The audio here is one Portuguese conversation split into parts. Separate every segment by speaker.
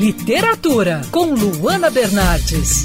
Speaker 1: Literatura, com Luana Bernardes.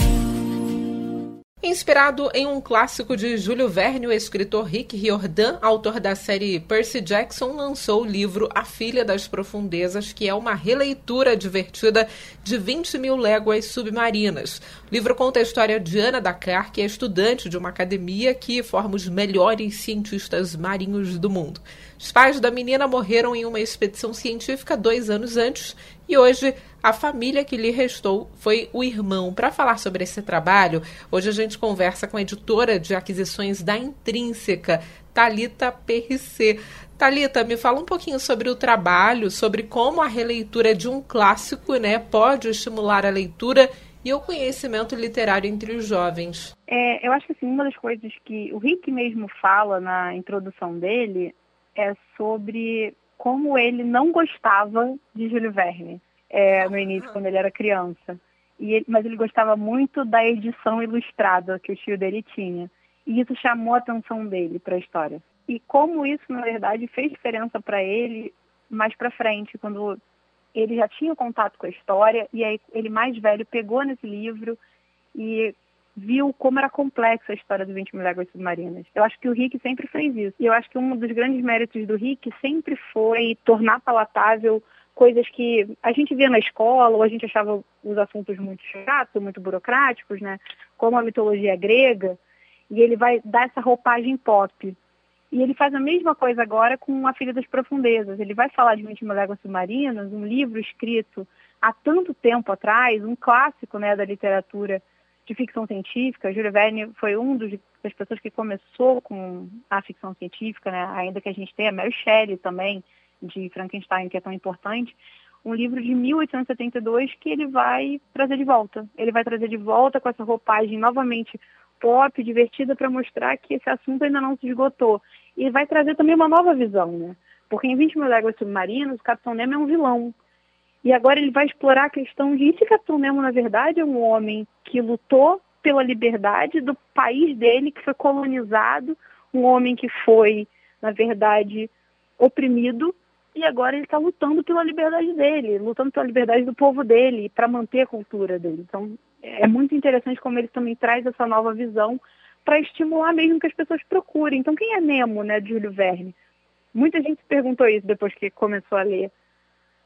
Speaker 2: Inspirado em um clássico de Júlio Verne, o escritor Rick Riordan, autor da série Percy Jackson, lançou o livro A Filha das Profundezas, que é uma releitura divertida de 20 mil léguas submarinas. O livro conta a história de Ana Dakar, que é estudante de uma academia que forma os melhores cientistas marinhos do mundo. Os pais da menina morreram em uma expedição científica dois anos antes e hoje a família que lhe restou foi o irmão. Para falar sobre esse trabalho, hoje a gente conversa com a editora de aquisições da Intrínseca, Talita PRC. Talita, me fala um pouquinho sobre o trabalho, sobre como a releitura de um clássico, né, pode estimular a leitura e o conhecimento literário entre os jovens.
Speaker 3: É, eu acho que assim, uma das coisas que o Rick mesmo fala na introdução dele é sobre como ele não gostava de Júlio Verne é, no início, quando ele era criança. Ele, mas ele gostava muito da edição ilustrada que o tio dele tinha. E isso chamou a atenção dele para a história. E como isso, na verdade, fez diferença para ele mais para frente, quando ele já tinha contato com a história, e aí ele mais velho pegou nesse livro e viu como era complexa a história do 20 mil léguas submarinas. Eu acho que o Rick sempre fez isso. E eu acho que um dos grandes méritos do Rick sempre foi tornar palatável coisas que a gente via na escola, ou a gente achava os assuntos muito chatos, muito burocráticos, né? Como a mitologia grega, e ele vai dar essa roupagem pop. E ele faz a mesma coisa agora com A Filha das Profundezas. Ele vai falar de 20 mil léguas submarinas, um livro escrito há tanto tempo atrás, um clássico né, da literatura de ficção científica. Júlio Verne foi um dos, das pessoas que começou com a ficção científica, né? ainda que a gente tenha Mary Shelley também, de Frankenstein, que é tão importante. Um livro de 1872 que ele vai trazer de volta. Ele vai trazer de volta com essa roupagem novamente pop, divertida, para mostrar que esse assunto ainda não se esgotou. E vai trazer também uma nova visão, né? Porque em 20 mil léguas submarinas, o Capitão Nemo é um vilão. E agora ele vai explorar a questão de se Capitão Nemo, na verdade, é um homem que lutou pela liberdade do país dele, que foi colonizado, um homem que foi, na verdade, oprimido, e agora ele está lutando pela liberdade dele, lutando pela liberdade do povo dele, para manter a cultura dele. Então, é muito interessante como ele também traz essa nova visão para estimular mesmo que as pessoas procurem. Então, quem é Nemo, né, de Júlio Verne? Muita gente se perguntou isso depois que começou a ler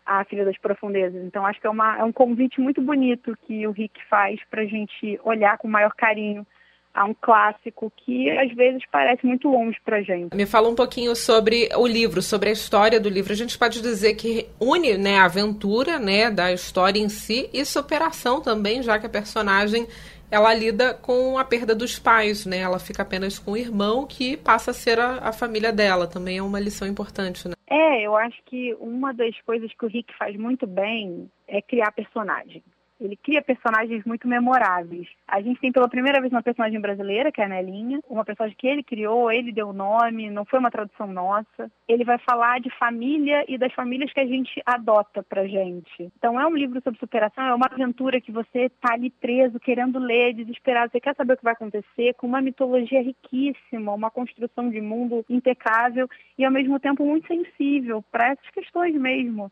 Speaker 3: a Filha das Profundezas. Então, acho que é, uma, é um convite muito bonito que o Rick faz para a gente olhar com maior carinho a um clássico que às vezes parece muito longe para gente.
Speaker 2: Me fala um pouquinho sobre o livro, sobre a história do livro. A gente pode dizer que une né, a aventura né, da história em si e superação também, já que a personagem ela lida com a perda dos pais, né? Ela fica apenas com o irmão que passa a ser a, a família dela. Também é uma lição importante, né?
Speaker 3: É, eu acho que uma das coisas que o Rick faz muito bem é criar personagem. Ele cria personagens muito memoráveis. A gente tem pela primeira vez uma personagem brasileira, que é a Nelinha, uma personagem que ele criou, ele deu o nome, não foi uma tradução nossa. Ele vai falar de família e das famílias que a gente adota pra gente. Então é um livro sobre superação, é uma aventura que você tá ali preso, querendo ler, desesperado, você quer saber o que vai acontecer, com uma mitologia riquíssima, uma construção de mundo impecável e ao mesmo tempo muito sensível para essas questões mesmo.